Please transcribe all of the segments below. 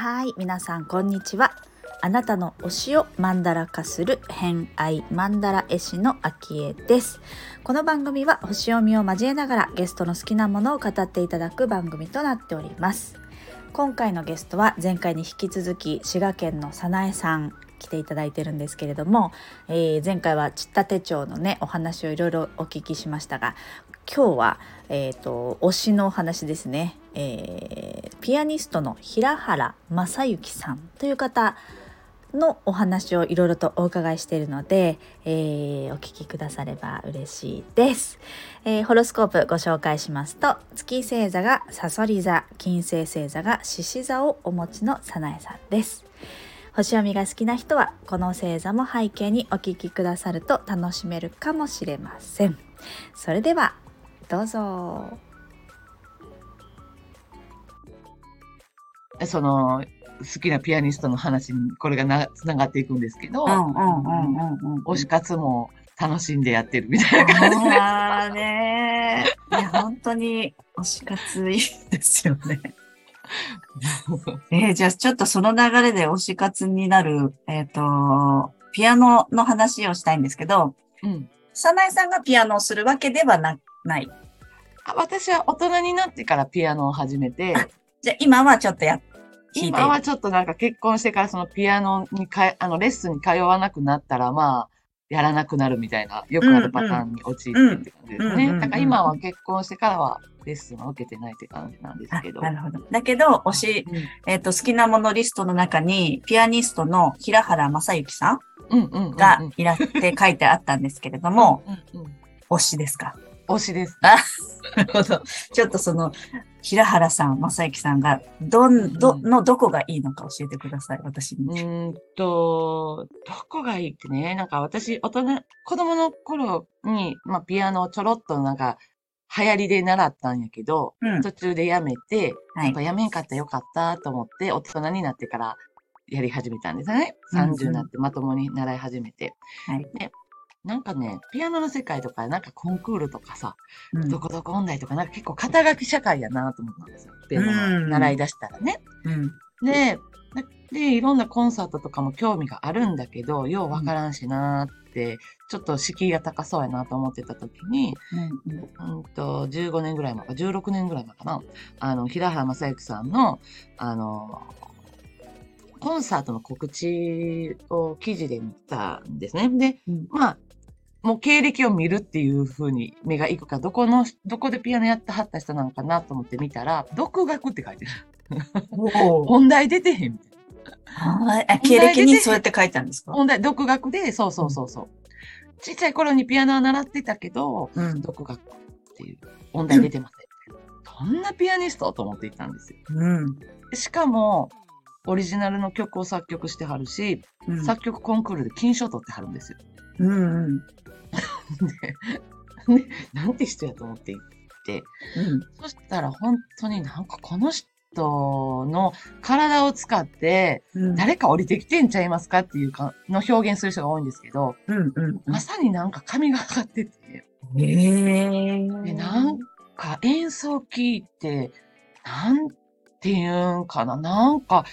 はい、皆さんこんにちは。あなたの推しをマンダラ化する偏愛マンダラ絵師の秋江です。この番組は星読みを交えながらゲストの好きなものを語っていただく番組となっております。今回のゲストは前回に引き続き滋賀県の早苗さん来ていただいてるんですけれども、えー前回はちった手帳のねお話をいろいろお聞きしましたが今日は、えー、と推しのお話ですね、えーピアニストの平原正幸さんという方のお話をいろいろとお伺いしているので、えーお聞きくだされば嬉しいです、えーホロスコープご紹介しますと月星座がさそり座金星星座が獅子座をお持ちの早苗さんです。星読みが好きな人はこの星座も背景にお聞きくださると楽しめるかもしれませんそれではどうぞその好きなピアニストの話にこれがなつながっていくんですけど、推し活も楽しんでやってるみたいな感じで。ああねいや本当に推し活いいですよね。えー、じゃあちょっとその流れで推し活になる、えっ、と、ピアノの話をしたいんですけど、うん。早苗さんがピアノをするわけではなない。あ私は大人になってからピアノを始めて、じゃあ今はちょっとや、弾いて。いる今はちょっとなんか結婚してからそのピアノにかえ、あのレッスンに通わなくなったら、まあ、やらなくなるみたいな、よくあるパターンに陥ってって感じですうんうんうんうんね。うんだから今は結婚してからはレッスンは受けてないって感じなんですあけど。なるほど。だけど、推し、えっ、と、好きなものリストの中に、ピアニストの平原正幸さんうんうんうんうんがいらって書いてあったんですけれども、うんうん推しですか？推しです。なるほど。ちょっとその、平原さん、正幸さんが、どん、ど、うんのどこがいいのか教えてください、私うに。ーんと、どこがいいってね、なんか私、大人、子供の頃に、まあ、ピアノをちょろっとなんか、流行りで習ったんやけど、うん途中でやめて、はいやっぱ。やめんかったらよかったと思って、大人になってからやり始めたんですよね。うんうん30になってまともに習い始めて。はいで、なんかね、ピアノの世界とか、なんかコンクールとかさ、うんどこどこ音大とか、なんか結構肩書き社会やなと思ったんですよ。ピアノの習い出したらね。うん。で、で、いろんなコンサートとかも興味があるんだけど、ようわからんしなーって、ちょっと敷居が高そうやなと思ってた時に、うん。うんと、15年ぐらい前か、16年ぐらい前かな、あの、平原正幸さんの、あの、コンサートの告知を記事で見たんですね。で、うんまあ、もう経歴を見るっていう風に目が行くか、どこの、どこでピアノやってはった人なのかなと思って見たら、独学って書いてる。おー音大出てへんみたいな。はい。あ経歴にそうやって書いてあるんですか？音大、独学で、そうそうそうそう。ちっちゃい頃にピアノは習ってたけど、うん。独学っていう、音大出てません。そんなピアニストと思っていたんですよ。うん。しかも、オリジナルの曲を作曲してはるし、うん。作曲コンクールで金賞取ってはるんですよ。うん。うん。で、ね、なんて人やと思って行って、うん。そしたら本当になんかこの人の体を使ってうん。誰か降りてきてんちゃいますかっていうか、の表現する人が多いんですけど、うん。うん。まさになんか神がかかってて、ええでなんか演奏聞いて、なんていうんかな、なんか、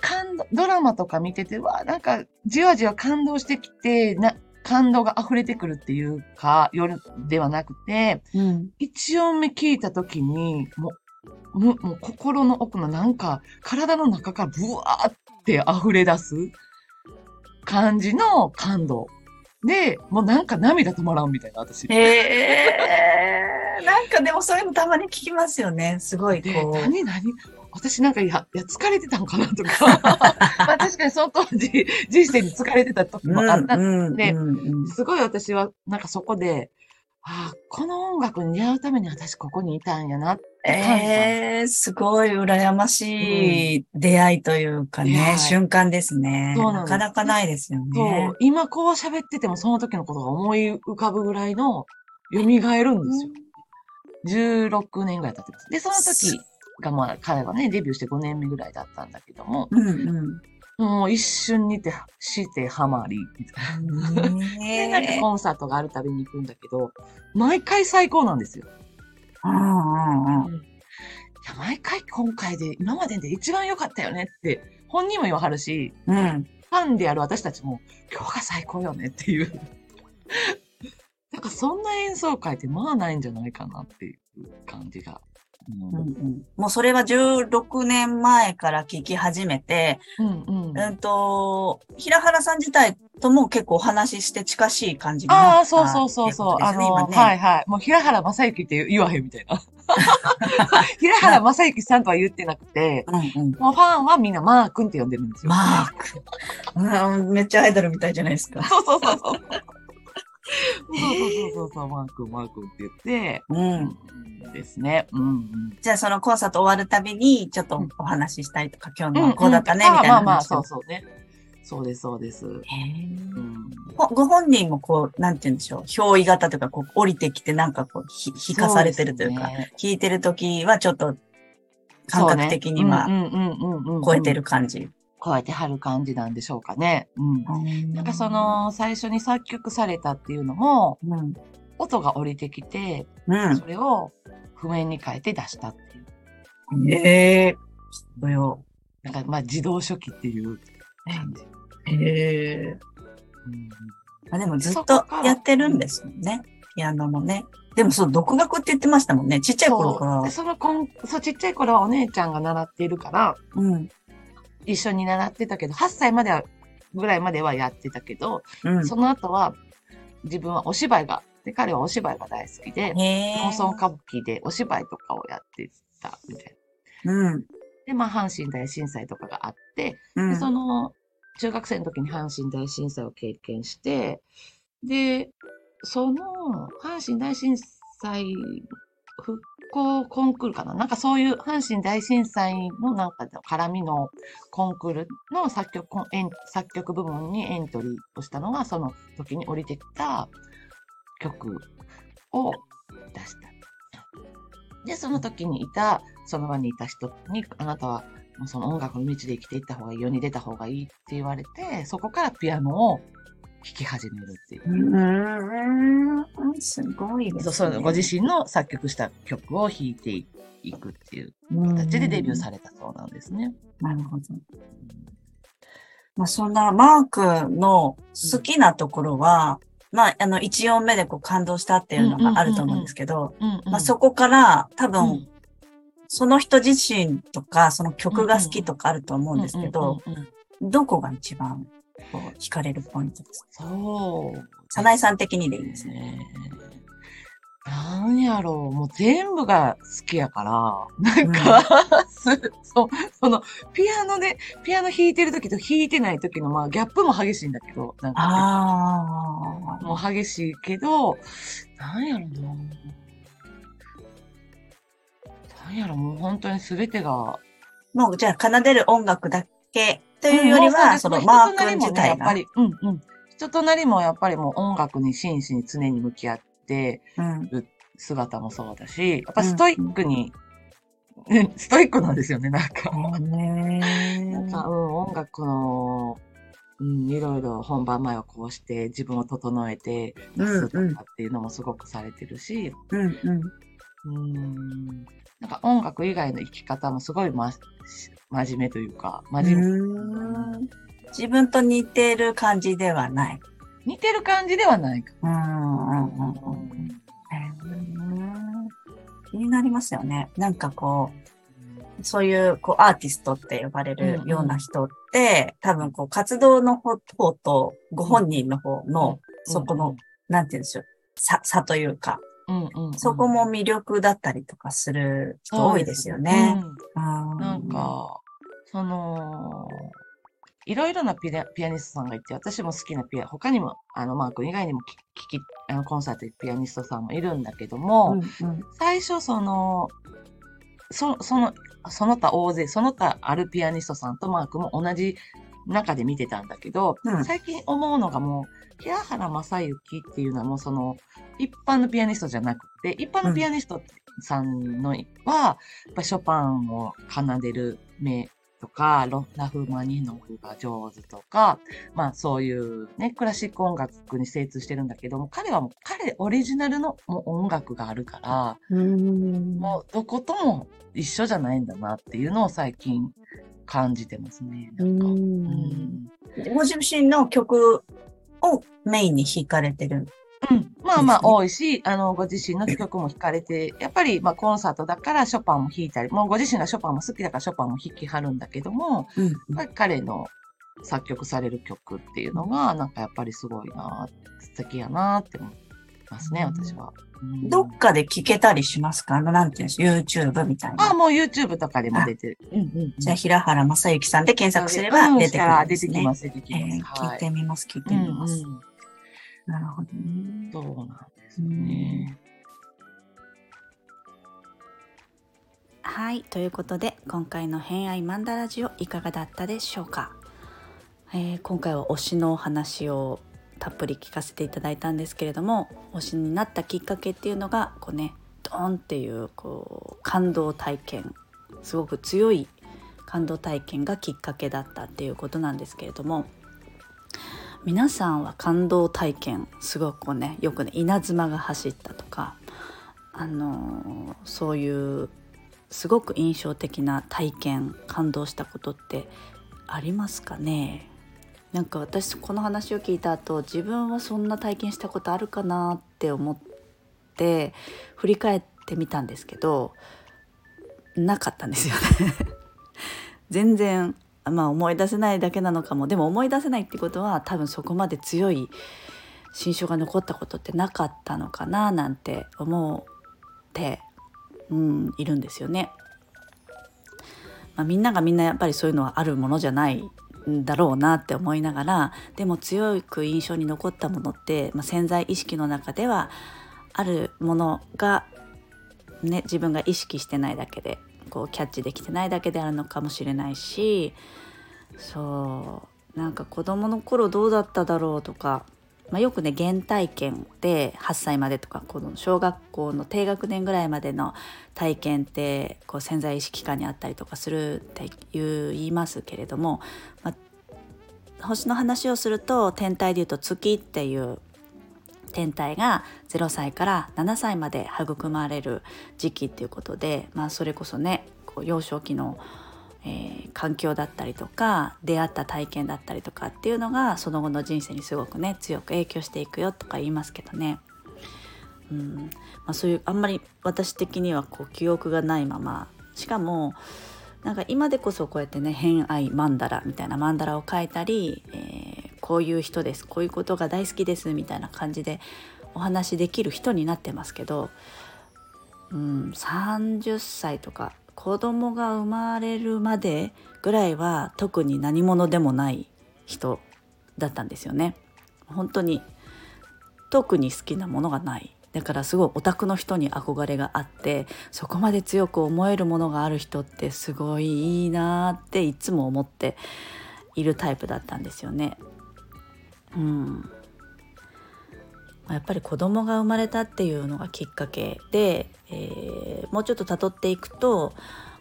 感動、ドラマとか見てて、うわ、なんか、じわじわ感動してきて、な、感動が溢れてくるっていうか、夜ではなくて、うん。一音目聞いたときに、もう、むもう心の奥のなんか、体の中からブワーって溢れ出す感じの感動。で、もうなんか涙止まらんみたいな、私。ええなんかでもそういうのたまに聞きますよね。すごいで、こう。何何？私なんかいや、いや、疲れてたんかなとか。まあ確かにその当時、人生に疲れてた時もあった。うんでうんうんすごい私は、なんかそこで、ああ、この音楽に出会うために私ここにいたんやなって。ええすごい羨ましい出会いというかね、出会い瞬間ですね。そうなんですなかなかないですよそねう。。今こう喋っててもその時のことが思い浮かぶぐらいの、蘇るんですよ。16年ぐらい経ってます。で、その時がまあ彼はね、デビューして5年目ぐらいだったんだけども、うんうん。もう一瞬にて、してハマり、みたいな。で、なんかコンサートがあるたびに行くんだけど、毎回最高なんですよ。うんうんうん。いや、毎回今回で、今までで一番良かったよねって、本人も言わはるし、うん。ファンである私たちも、今日が最高よねっていう。なんかそんな演奏会ってまあないんじゃないかなっていう感じが。うんうんうんもうそれは16年前から聞き始めて、うんうんうんと、平原さん自体とも結構お話しして近しい感じになったああ、そうそうそうそう。あの、はいね。はい。もう平原正幸って言わへんみたいな。平原正幸さんとは言ってなくて、うんうん。もうファンはみんなマー君って呼んでるんですよ。マーク。うんめっちゃアイドルみたいじゃないですか。そうそうそうそう。そうそうそうそう、マー君、マー君って言って、うん。うんですね。うんうん。じゃあそのコンサート終わるたびに、ちょっとお話ししたりとか、今日うんのはこうだったね、みたいなまあまあ、そうそうね。そうです、そうです。ごご本人もこう、なんて言うんでしょう、憑依型とか、こう、降りてきてなんかこう、ひ引かされてるというか、そうですね聞いてるときはちょっと、感覚的にはそうねうんうんうんうんうん超えてる感じ。超えてはる感じなんでしょうかね。うん。なんかそ、の、最初に作曲されたっていうのも、うん。音が降りてきて、うんそ。れを譜面に変えて出したっていう。ええー。そよ。なんかまあ自動書記っていう感じ。へえ。うんあでもずっとやってるんですもんね。ピアノもね。でもそう、独学って言ってましたもんね。ちっちゃい頃から。そのこん、そう、ちっちゃい頃はお姉ちゃんが習っているから、うん。一緒に習ってたけど、8歳までは、ぐらいまではやってたけど、うん。その後は、自分はお芝居が、で、彼はお芝居が大好きで。農村歌舞伎でお芝居とかをやってたみたいな。うん。で、まあ、阪神大震災とかがあって、で、うん。その、中学生の時に阪神大震災を経験して、で、その、阪神大震災復興コンクールかな？なんかそういう阪神大震災のなんか絡みのコンクールの作曲、作曲部門にエントリーをしたのが、その時に降りてきた曲を出した。で、その時にいた、その場にいた人に、あなたはその音楽の道で生きていった方がいい、世に出た方がいいって言われて、そこからピアノを弾き始めるっていう。うーん。すごいですね。ご自身の作曲した曲を弾いていくっていう形でデビューされたそうなんですね。なるほど。まあ、そんなマークの好きなところは、まあ、あの、一音目でこう感動したっていうのがあると思うんですけど、うんうんまあ、そこから多う分、んその人自身とか、その曲が好きとかあると思うんですけど、うんうんうんうんどこが一番惹かれるポイントですかそう。早苗さん的にでいいですね。ね。なんやろう、もう全部が好きやから、なんか、す そう、その、ピアノで、ピアノ弾いてる時と弾いてない時の、まあ、ギャップも激しいんだけど、なんか、ああ。もう激しいけど、なんやろな。なんやろ、もう本当に全てが、もうじゃあ奏でる音楽だけというよりうんは、そのマー君人となりもね、や自体が。っぱり、うんうん。人となりもやっぱりもう音楽に真摯に常に向き合ってうん。姿もそうだし、やっぱストイックに、ね ストイックなんですよね、なんか。なんか、うん、音楽の、うん、いろいろ本番前はこうして自分を整えて出すとかっていうのもすごくされてるし、うんうん。うん、なんか音楽以外の生き方もすごいま、真面目というか、真面目、うん自分と似てる感じではない。似てる感じではないかうんうんうんな。うんへー気になりますよね。なんかこう、そういうこうアーティストって呼ばれるような人って、多分こう活動の方方とご本人の方の、そこの、なんて言うんでしょう、差、差というか、うんうんうん。そこも魅力だったりとかする人多いですよね。うんうん。なん、か、その、いろいろなピアピアニストさんがいて、私も好きなピア、他にも、あの、マー君以外にも聞き、あのコンサート行くピアニストさんもいるんだけども、うんうん。最初その、そその、その他大勢、その他あるピアニストさんとマークも同じ中で見てたんだけど、うん。最近思うのがもう、平原正幸っていうのはもうその、一般のピアニストじゃなくて、一般のピアニストさんのは、やっぱショパンを奏でる名とか、ロラフマニノフが上手とか、まあそういうね、クラシック音楽に精通してるんだけども、彼はもう彼オリジナルのもう音楽があるから、うんもうどことも一緒じゃないんだなっていうのを最近感じてますね。なんか。うんご自身の曲をメインに弾かれてる。うん、まあまあ多いし、あの、ご自身の曲も弾かれて、やっぱりまあコンサートだからショパンも弾いたり、もうご自身がショパンも好きだからショパンも弾きはるんだけども、うんやっぱり彼の作曲される曲っていうのが、なんかやっぱりすごいな、素敵やなって思いますね、私は。うんどっかで聴けたりしますか？あの、なんていうんです ?YouTube みたいな。あ、もう YouTube とかでも出てる。うんうんうんじゃあ、平原正幸さんで検索すればうん出てくるんですね。出てきます、出てきえます。ー聞いてみます、聞いてうんみます。うんなるほどね。そうなんですよね。はいということで今回の「偏愛マンダラジオ」いかがだったでしょうか、えー今回は推しのお話をたっぷり聞かせていただいたんですけれども推しになったきっかけっていうのがこうねドーンっていうこう感動体験すごく強い感動体験がきっかけだったっていうことなんですけれども皆さんは感動体験すごくこうねよくね稲妻が走ったとかあのーそういうすごく印象的な体験感動したことってありますかね？なんか私この話を聞いた後自分はそんな体験したことあるかなって思って振り返ってみたんですけどなかったんですよね 全然まあ思い出せないだけなのかもでも思い出せないってことは多分そこまで強い心象が残ったことってなかったのかななんて思ってうん、いるんですよね。まあ、みんながみんなやっぱりそういうのはあるものじゃないだろうなって思いながらでも強く印象に残ったものって、まあ、潜在意識の中ではあるものが、ね、自分が意識してないだけでこうキャッチできてないだけであるのかもしれないしそうなんか子どもの頃どうだっただろうとかまあ、よくね原体験で8歳までとかこの小学校の低学年ぐらいまでの体験ってこう潜在意識下にあったりとかするっていう言いますけれども、まあ、星の話をすると天体でいうと月っていう天体が0歳から7歳まで育まれる時期っていうことで、まあ、それこそねこう幼少期のえー環境だったりとか出会った体験だったりとかっていうのがその後の人生にすごくね強く影響していくよとか言いますけどね、うん。まあ、そういうあんまり私的にはこう記憶がないまま。しかもなんか今でこそこうやってね偏愛マンダラみたいなマンダラを書いたり、えーこういう人ですこういうことが大好きですみたいな感じでお話できる人になってますけど、うん、30歳とか子供が生まれるまでぐらいは特に何者でもない人だったんですよね。本当に特に好きなものがないだからすごいオタクの人に憧れがあってそこまで強く思えるものがある人ってすごいいいなっていつも思っているタイプだったんですよね。うん、まやっぱり子供が生まれたっていうのがきっかけで、えーもうちょっと辿っていくと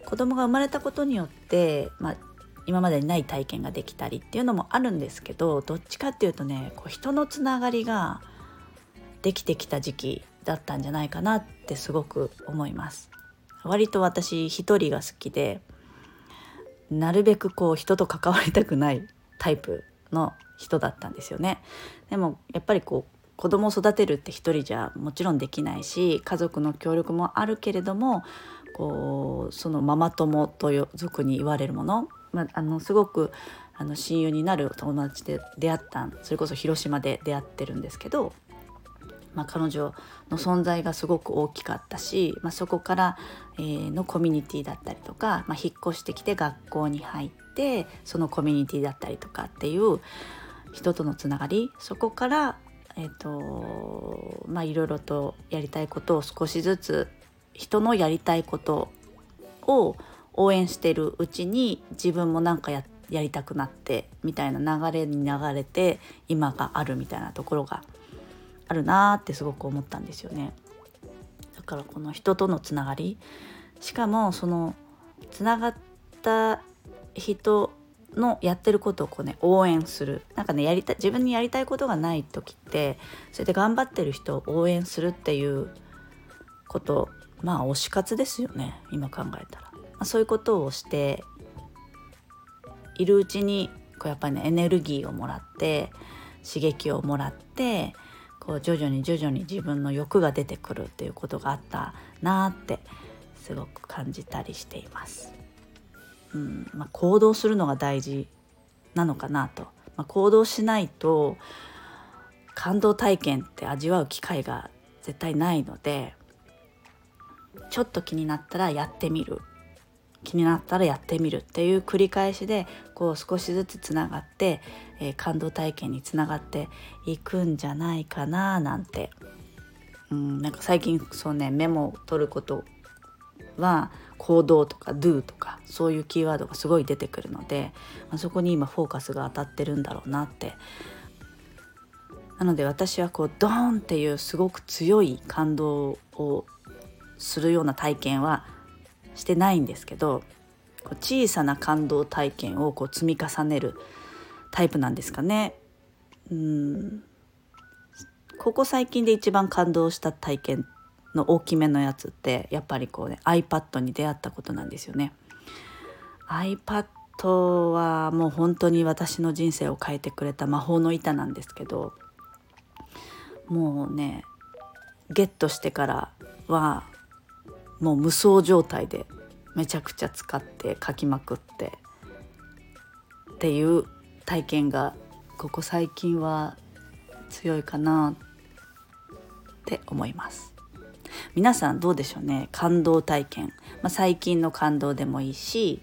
子供が生まれたことによって、まあ、今までにない体験ができたりっていうのもあるんですけどどっちかっていうとねこう人のつながりができてきた時期だったんじゃないかなってすごく思います。割と私一人が好きでなるべくこう人と関わりたくないタイプの人だったんですよね。でもやっぱりこう子供を育てるって一人じゃもちろんできないし家族の協力もあるけれどもこうそのママ友とよ俗に言われるもの、まあ、あのすごくあの親友になる友達で出会ったそれこそ広島で出会ってるんですけど、まあ、彼女の存在がすごく大きかったし、まあ、そこから、えーのコミュニティだったりとか、まあ、引っ越してきて学校に入ってそのコミュニティだったりとかっていう人とのつながりそこからえっ、とまあいろいろとやりたいことを少しずつ人のやりたいことを応援してるうちに自分もなんかややりたくなってみたいな流れに流れて今があるみたいなところがあるなーってすごく思ったんですよね。だからこの人とのつながりしかもそのつながった人のやってることをこうね応援するなんかねやりた自分にやりたいことがない時ってそれで頑張ってる人を応援するっていうことまあ推し活ですよね今考えたら、まあ、そういうことをしているうちにこうやっぱりねエネルギーをもらって刺激をもらってこう徐々に徐々に自分の欲が出てくるっていうことがあったなってすごく感じたりしています。うんまあ、行動するのが大事なのかなと、まあ、行動しないと感動体験って味わう機会が絶対ないのでちょっと気になったらやってみる。気になったらやってみるっていう繰り返しでこう少しずつつながって、えー感動体験につながっていくんじゃないかななんて、うん、なんか最近そうねメモを取ることは行動とか do とかそういうキーワードがすごい出てくるので、まあ、そこに今フォーカスが当たってるんだろうなってなので私はこうドーンっていうすごく強い感動をするような体験はしてないんですけどこう小さな感動体験をこう積み重ねるタイプなんですかね。うんここ最近で一番感動した体験の大きめのやつってやっぱりこうね iPad に出会ったことなんですよね。iPad はもう本当に私の人生を変えてくれた魔法の板なんですけどもうねゲットしてからはもう無双状態でめちゃくちゃ使って書きまくってっていう体験がここ最近は強いかなって思います皆さんどうでしょうね？感動体験、まあ、最近の感動でもいいし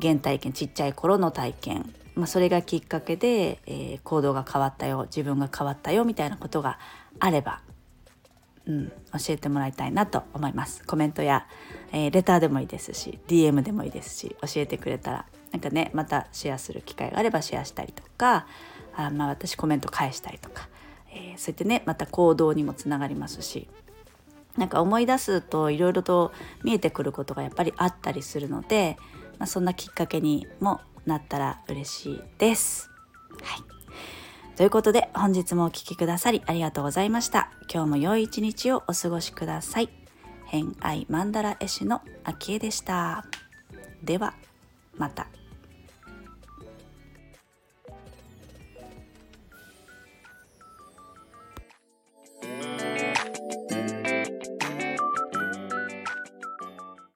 原体験ちっちゃい頃の体験、まあ、それがきっかけで、えー行動が変わったよ自分が変わったよみたいなことがあればうん、教えてもらいたいなと思います。コメントや、えーレターでもいいですし DM でもいいですし教えてくれたらなんかねまたシェアする機会があればシェアしたりとかあまあ私コメント返したりとか、えーそうやってねまた行動にもつながりますしなんか思い出すといろいろと見えてくることがやっぱりあったりするので、まあ、そんなきっかけにもなったら嬉しいです。はいということで本日もお聴きくださりありがとうございました。今日も良い一日をお過ごしください。偏愛マンダラ絵師のあきえでした。ではまた。